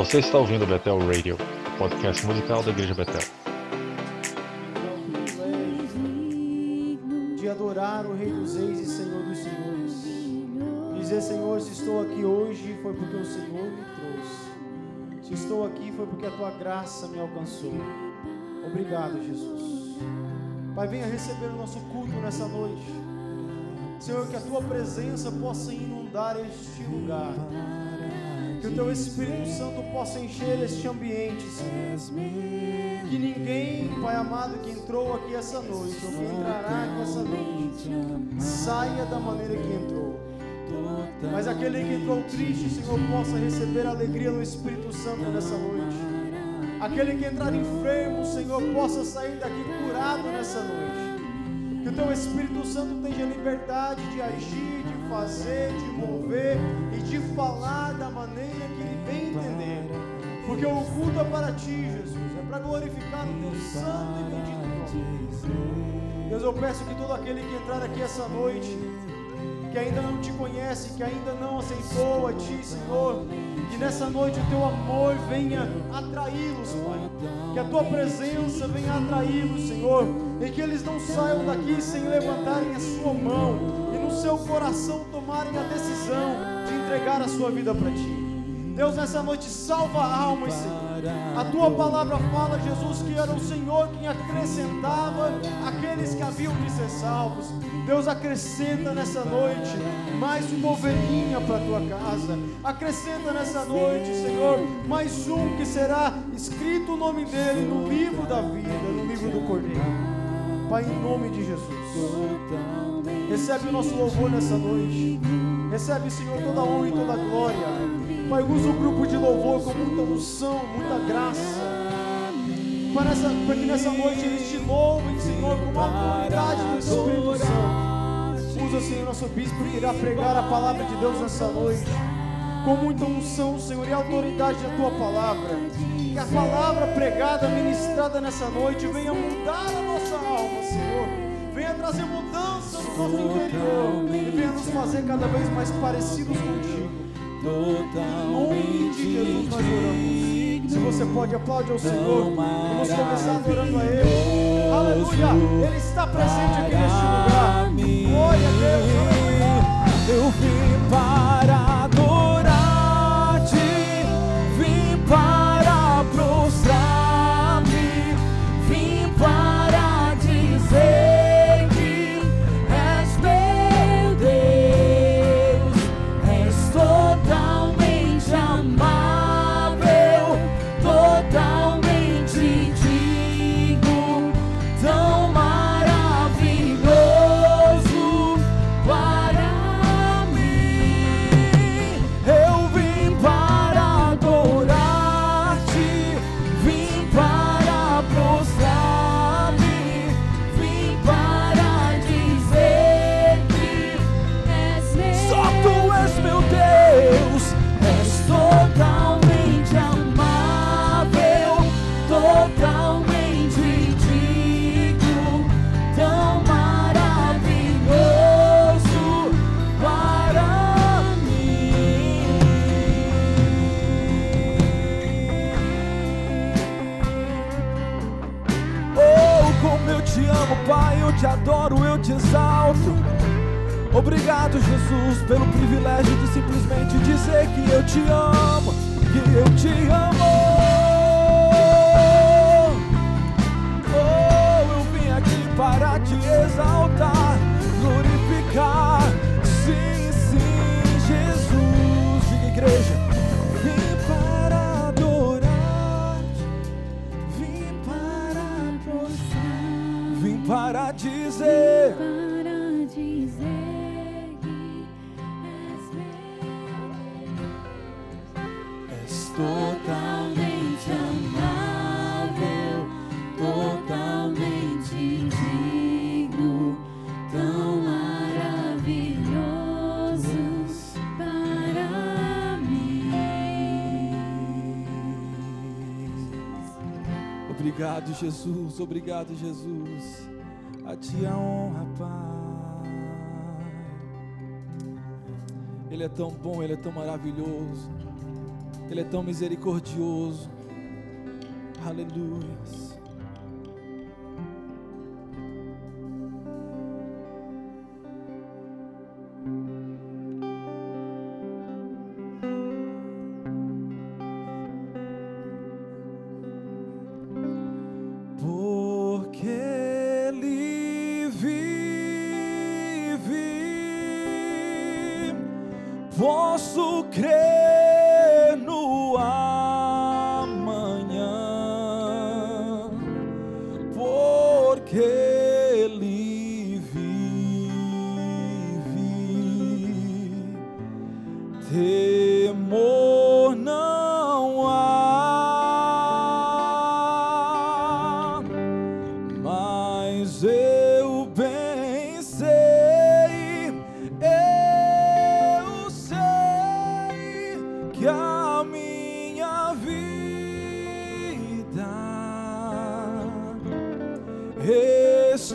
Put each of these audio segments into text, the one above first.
Você está ouvindo Betel Radio, podcast musical da Igreja Betel. De adorar o Rei dos Reis e Senhor dos Senhores. Dizer, Senhor, se estou aqui hoje foi porque o Senhor me trouxe. Se estou aqui foi porque a tua graça me alcançou. Obrigado, Jesus. Pai, venha receber o nosso culto nessa noite. Senhor, que a tua presença possa inundar este lugar. Que o teu Espírito Santo possa encher este ambiente, Senhor. Que ninguém, Pai amado, que entrou aqui essa noite, ou que entrará aqui essa noite, saia da maneira que entrou. Mas aquele que entrou triste, Senhor, possa receber alegria no Espírito Santo nessa noite. Aquele que entrar enfermo, Senhor, possa sair daqui curado nessa noite. Que o teu Espírito Santo tenha liberdade de agir, de fazer, de mover e de falar da maneira que ele bem entender. Porque o culto é para ti, Jesus, é para glorificar o teu santo e bendito nome. Deus, eu peço que todo aquele que entrar aqui essa noite, que ainda não te conhece, que ainda não aceitou a ti, Senhor, que nessa noite o teu amor venha atraí-los, Pai. Que a tua presença venha atraí-los, Senhor, e que eles não saiam daqui sem levantarem a sua mão e no seu coração tomarem a decisão de entregar a sua vida para ti. Deus, nessa noite salva almas, Senhor. A tua palavra fala, Jesus, que era o Senhor quem acrescentava aqueles que haviam de ser salvos. Deus acrescenta nessa noite mais uma ovelhinha para a tua casa. Acrescenta nessa noite, Senhor, mais um que será escrito o nome dele no livro da vida, no livro do Cordeiro. Pai, em nome de Jesus. Recebe o nosso louvor nessa noite. Recebe, Senhor, toda a honra e toda a glória. Pai, usa o grupo de louvor com muita unção, muita graça. Para, nessa, para que nessa noite eles te louvem, Senhor, com a autoridade do Espírito Santo. Usa, Senhor, nosso bispo que irá pregar a palavra de Deus nessa noite. Com muita unção, Senhor, e autoridade da tua palavra. Que a palavra pregada, ministrada nessa noite venha mudar a nossa alma, Senhor. Trazer mudança no nosso interior. E venha nos fazer cada vez mais parecidos contigo. Em nome de Jesus nós oramos. Se você pode, aplaude ao Senhor. Vamos começar adorando a Ele. Aleluia! Ele está presente aqui neste lugar. Glória a Deus. Eu vim para Obrigado, Jesus. Obrigado, Jesus. A ti a honra, Pai. Ele é tão bom, ele é tão maravilhoso. Ele é tão misericordioso. Aleluia.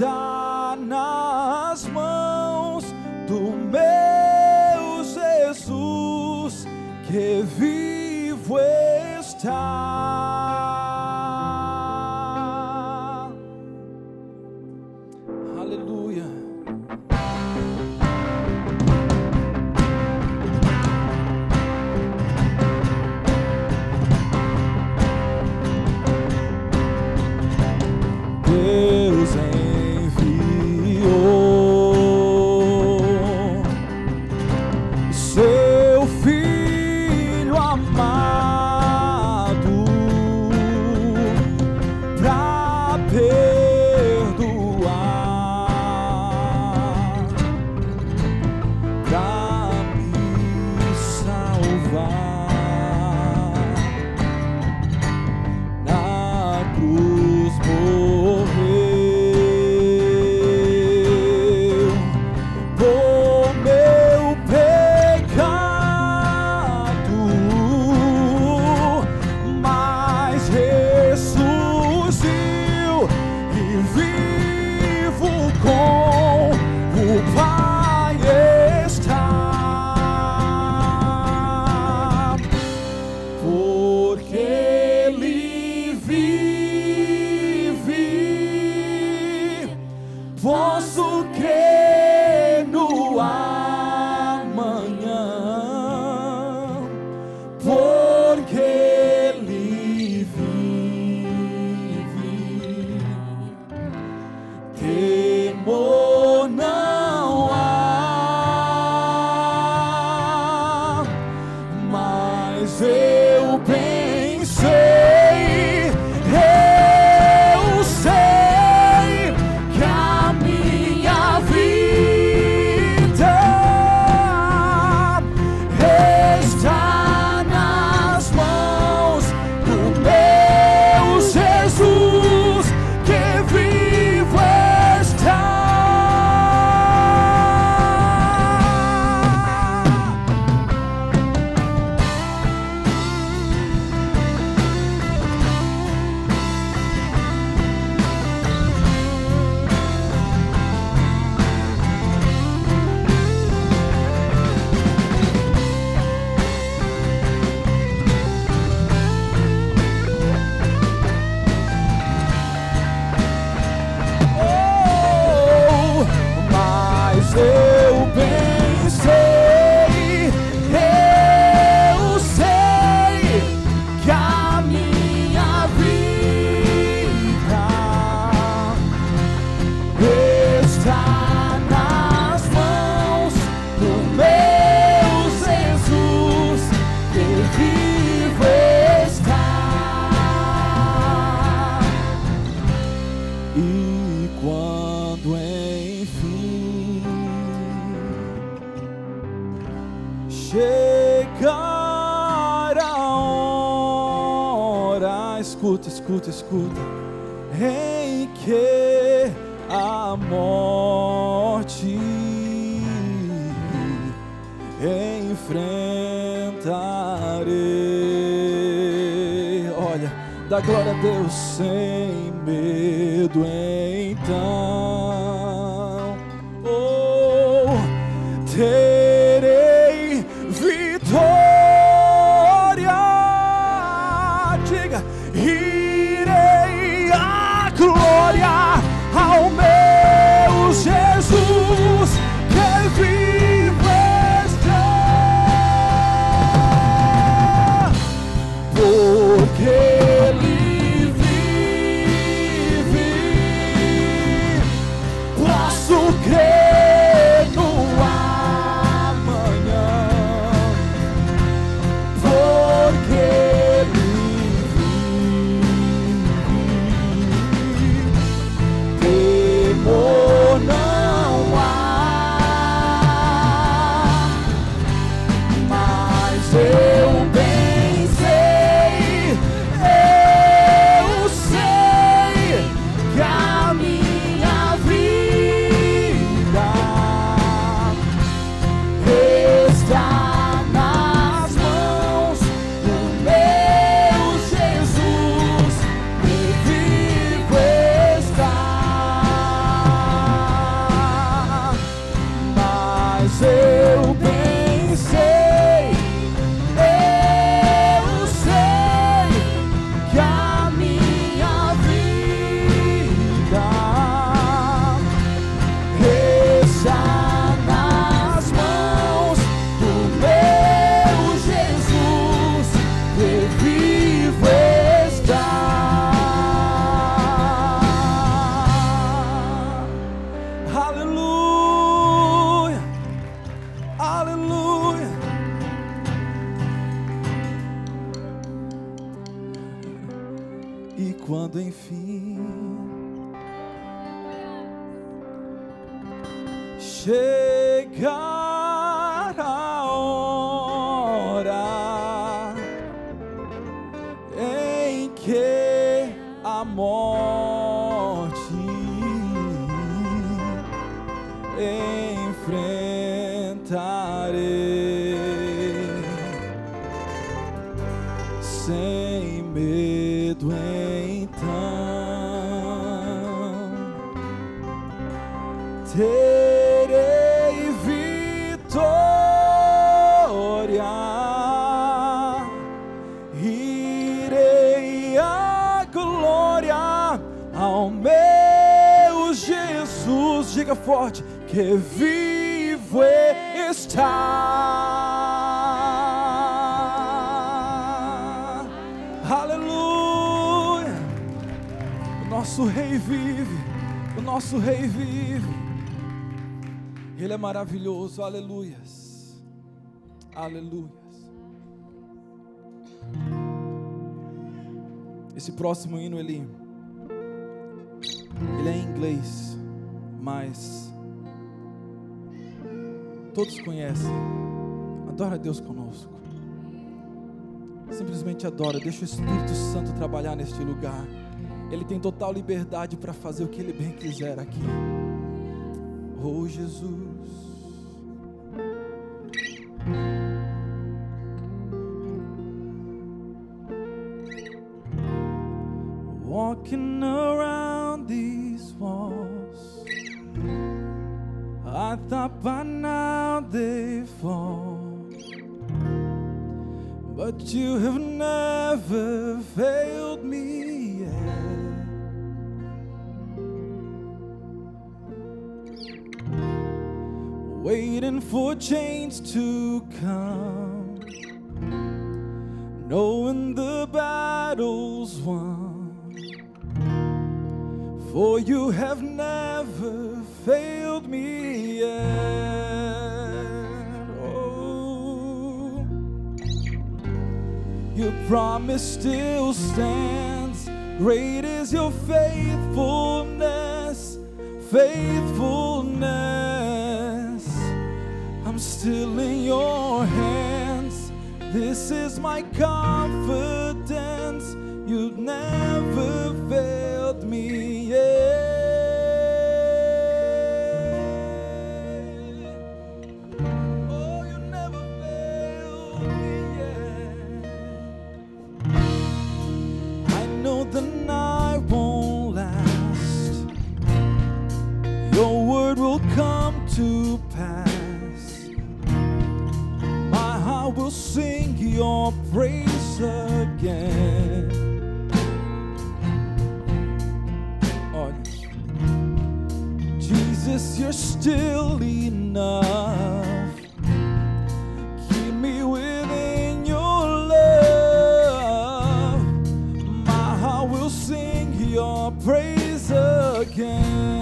die. Quando é enfim chegar a hora, escuta, escuta, escuta, em que a morte enfrentarei. Olha, dá glória a Deus sem medo. Em done. Que vivo está aleluia o nosso rei vive o nosso rei vive ele é maravilhoso, aleluias. Aleluias. Esse próximo hino ele ele é em inglês, mas todos conhecem. Adora Deus conosco. Simplesmente adora, deixa o Espírito Santo trabalhar neste lugar. Ele tem total liberdade para fazer o que ele bem quiser aqui. Oh Jesus. I thought by now they fall, but you have never failed me yet. waiting for change to come, knowing the battle's won. For you have never failed me yet. Oh, your promise still stands. Great is your faithfulness, faithfulness. I'm still in your hands. This is my confidence. You've never failed me yet. Again. Oh, Jesus, you're still enough. Keep me within your love. My heart will sing your praise again.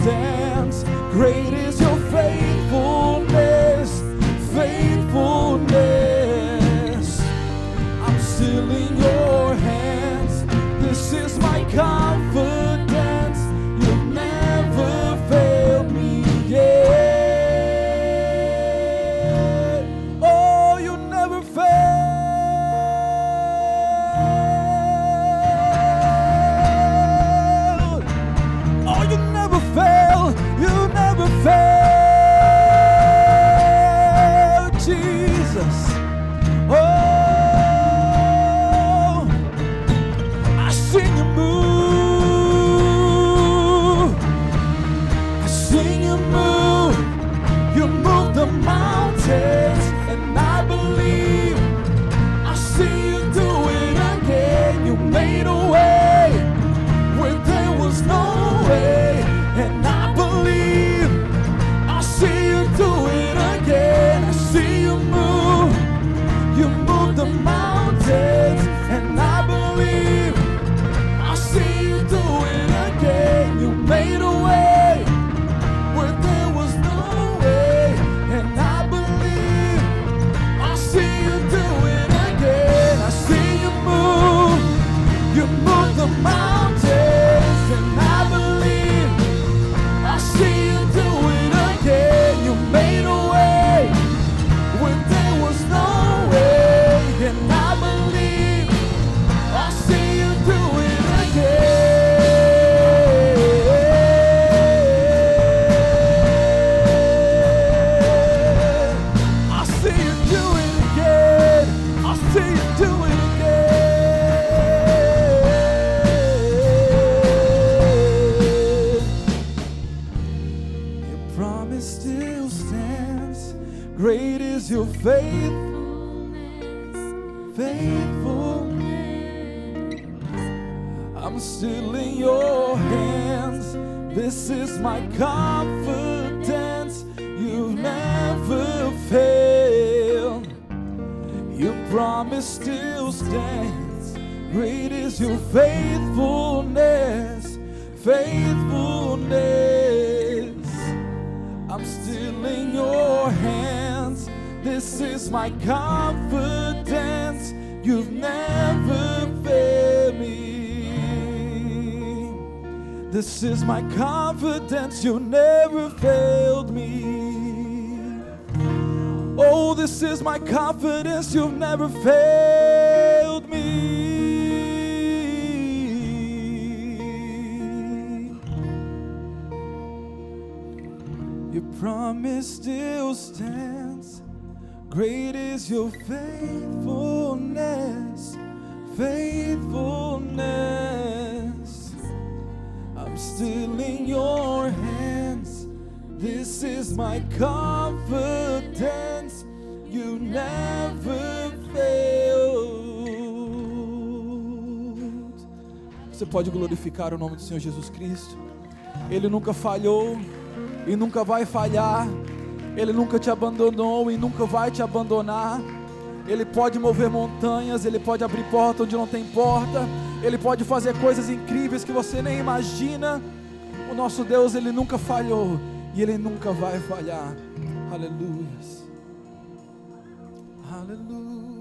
Stands. Great is your faithfulness, faithfulness. I'm still in your hands. This is my confidence. You've never failed. Your promise still stands. Great is your faithfulness, faithfulness. I'm still in your hands. This is my confidence. You've never failed me. This is my confidence. You never failed me. Oh, this is my confidence. You've never failed me. Your promise still stands. Great is your faithfulness, faithfulness. I'm still in your hands. This is my confidence. You never failed. Você pode glorificar o nome do Senhor Jesus Cristo. Ele nunca falhou e nunca vai falhar. Ele nunca te abandonou e nunca vai te abandonar. Ele pode mover montanhas, ele pode abrir porta onde não tem porta. Ele pode fazer coisas incríveis que você nem imagina. O nosso Deus, ele nunca falhou e ele nunca vai falhar. Aleluia. Aleluia.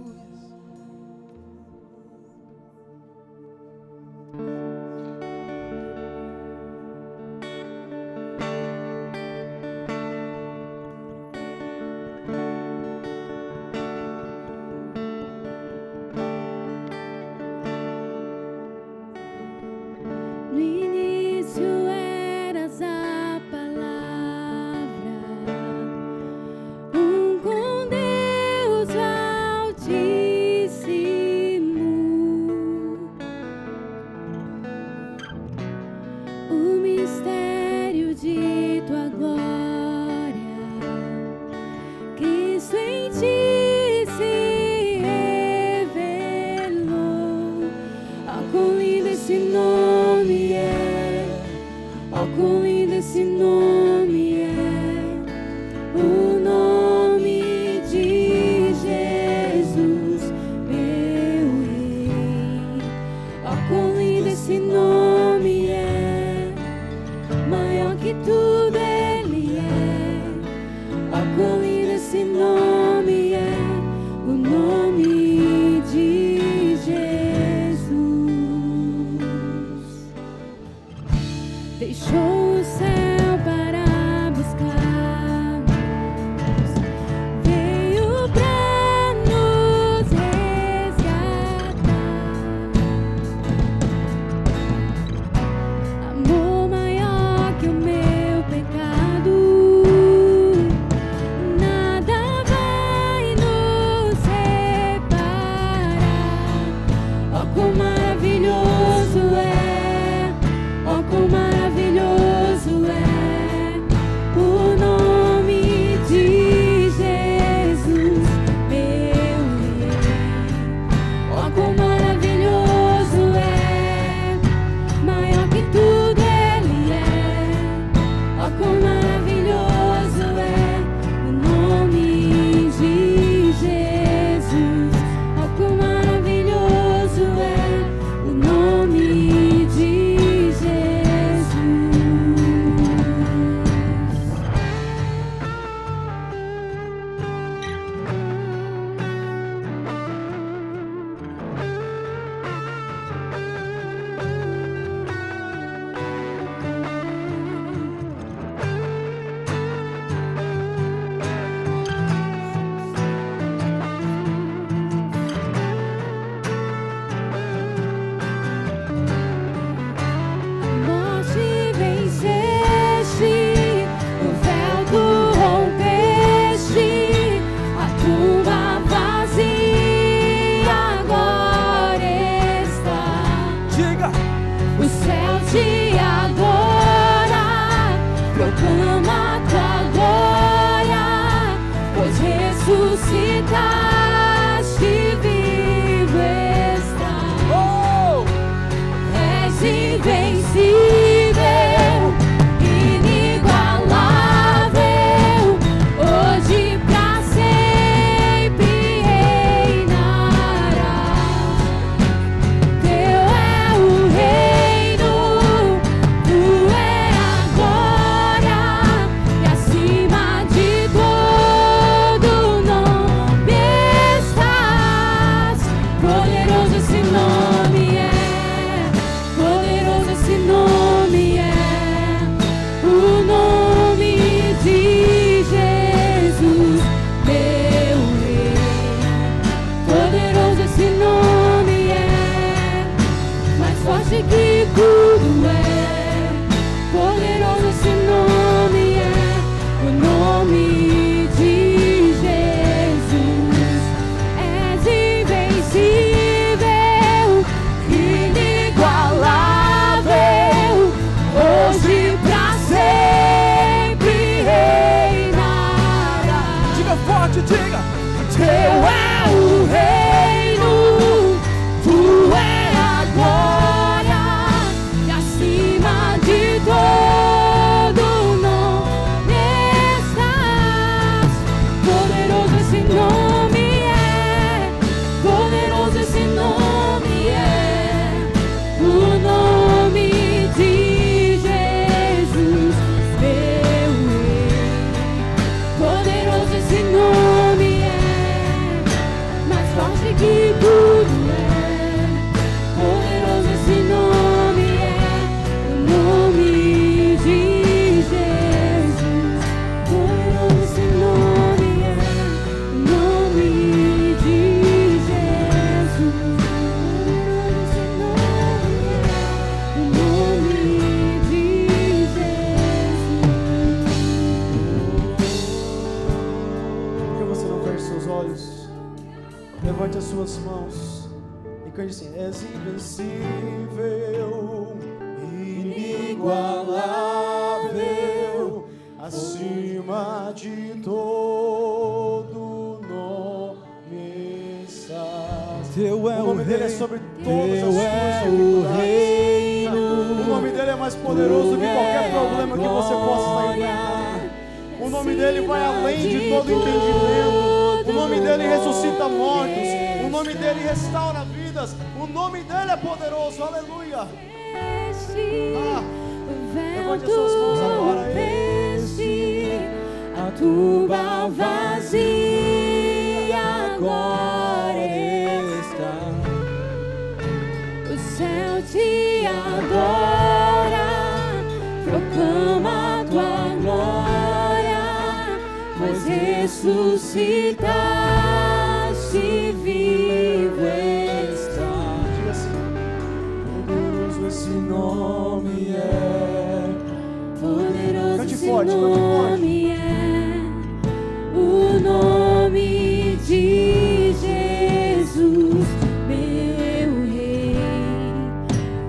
Quão lindo esse nome é, oh, quão lindo esse nome todo entendimento. O nome dele ressuscita mortos. O nome dele restaura vidas. O nome dele é poderoso. Aleluia. Ah, levante as suas mãos agora a ele. Desce a tua vazia agora está. O céu te adora, proclama ressuscitaste vivo está. Diga assim. Poderoso esse nome é. Poderoso Cante esse forte. nome é o nome de Jesus, meu Rei.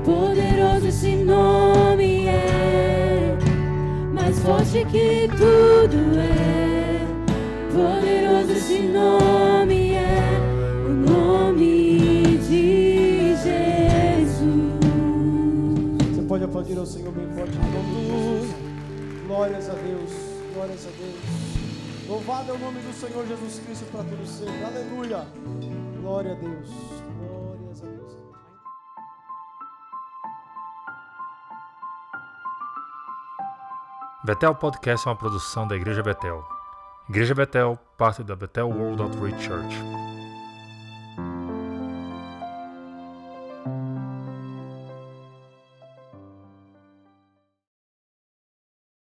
Poderoso esse nome é, mais forte que tudo é. Poderoso esse nome é, o nome de Jesus. Você pode aplaudir ao Senhor bem forte em nome de Jesus. Glórias a Deus. Glórias a Deus. Louvado é o nome do Senhor Jesus Cristo para todos sempre. Aleluia. Glória a Deus. Glórias a Deus. Betel Podcast é uma produção da Igreja Betel. Igreja Betel, parte da Betel World Outreach Church.